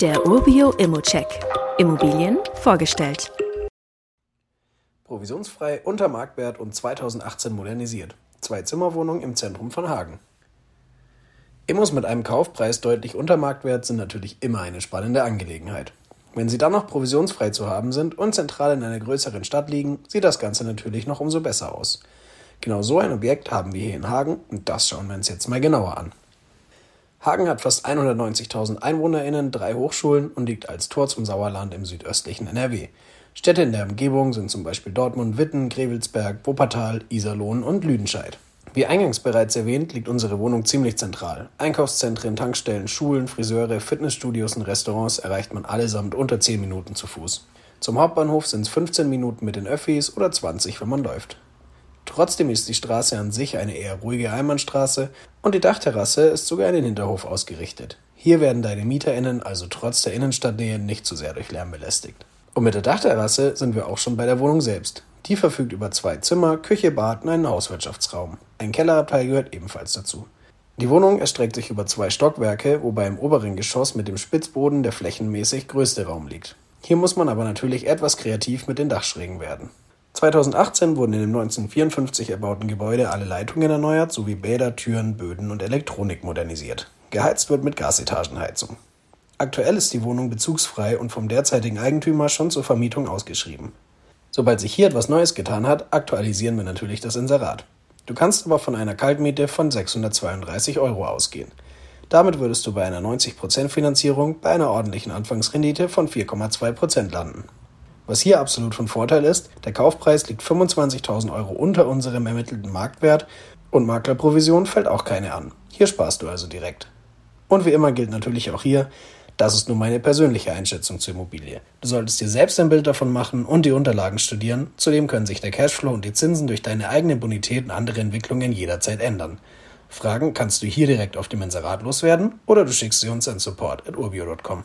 Der Urbio Immocheck. Immobilien vorgestellt. Provisionsfrei unter Marktwert und 2018 modernisiert. Zwei Zimmerwohnungen im Zentrum von Hagen. Immos mit einem Kaufpreis deutlich unter Marktwert sind natürlich immer eine spannende Angelegenheit. Wenn sie dann noch provisionsfrei zu haben sind und zentral in einer größeren Stadt liegen, sieht das Ganze natürlich noch umso besser aus. Genau so ein Objekt haben wir hier in Hagen und das schauen wir uns jetzt mal genauer an. Hagen hat fast 190.000 EinwohnerInnen, drei Hochschulen und liegt als Tor zum Sauerland im südöstlichen NRW. Städte in der Umgebung sind zum Beispiel Dortmund, Witten, Grevelsberg, Wuppertal, Iserlohn und Lüdenscheid. Wie eingangs bereits erwähnt, liegt unsere Wohnung ziemlich zentral. Einkaufszentren, Tankstellen, Schulen, Friseure, Fitnessstudios und Restaurants erreicht man allesamt unter 10 Minuten zu Fuß. Zum Hauptbahnhof sind es 15 Minuten mit den Öffis oder 20, wenn man läuft. Trotzdem ist die Straße an sich eine eher ruhige Einbahnstraße und die Dachterrasse ist sogar in den Hinterhof ausgerichtet. Hier werden deine MieterInnen also trotz der Innenstadtnähe nicht zu sehr durch Lärm belästigt. Und mit der Dachterrasse sind wir auch schon bei der Wohnung selbst. Die verfügt über zwei Zimmer, Küche, Bad und einen Hauswirtschaftsraum. Ein Kellerabteil gehört ebenfalls dazu. Die Wohnung erstreckt sich über zwei Stockwerke, wobei im oberen Geschoss mit dem Spitzboden der flächenmäßig größte Raum liegt. Hier muss man aber natürlich etwas kreativ mit den Dachschrägen werden. 2018 wurden in dem 1954 erbauten Gebäude alle Leitungen erneuert sowie Bäder, Türen, Böden und Elektronik modernisiert. Geheizt wird mit Gasetagenheizung. Aktuell ist die Wohnung bezugsfrei und vom derzeitigen Eigentümer schon zur Vermietung ausgeschrieben. Sobald sich hier etwas Neues getan hat, aktualisieren wir natürlich das Inserat. Du kannst aber von einer Kaltmiete von 632 Euro ausgehen. Damit würdest du bei einer 90% Finanzierung bei einer ordentlichen Anfangsrendite von 4,2% landen. Was hier absolut von Vorteil ist, der Kaufpreis liegt 25.000 Euro unter unserem ermittelten Marktwert und Maklerprovision fällt auch keine an. Hier sparst du also direkt. Und wie immer gilt natürlich auch hier, das ist nur meine persönliche Einschätzung zur Immobilie. Du solltest dir selbst ein Bild davon machen und die Unterlagen studieren. Zudem können sich der Cashflow und die Zinsen durch deine eigene Bonität und andere Entwicklungen jederzeit ändern. Fragen kannst du hier direkt auf dem Inserat loswerden oder du schickst sie uns an support.urbio.com.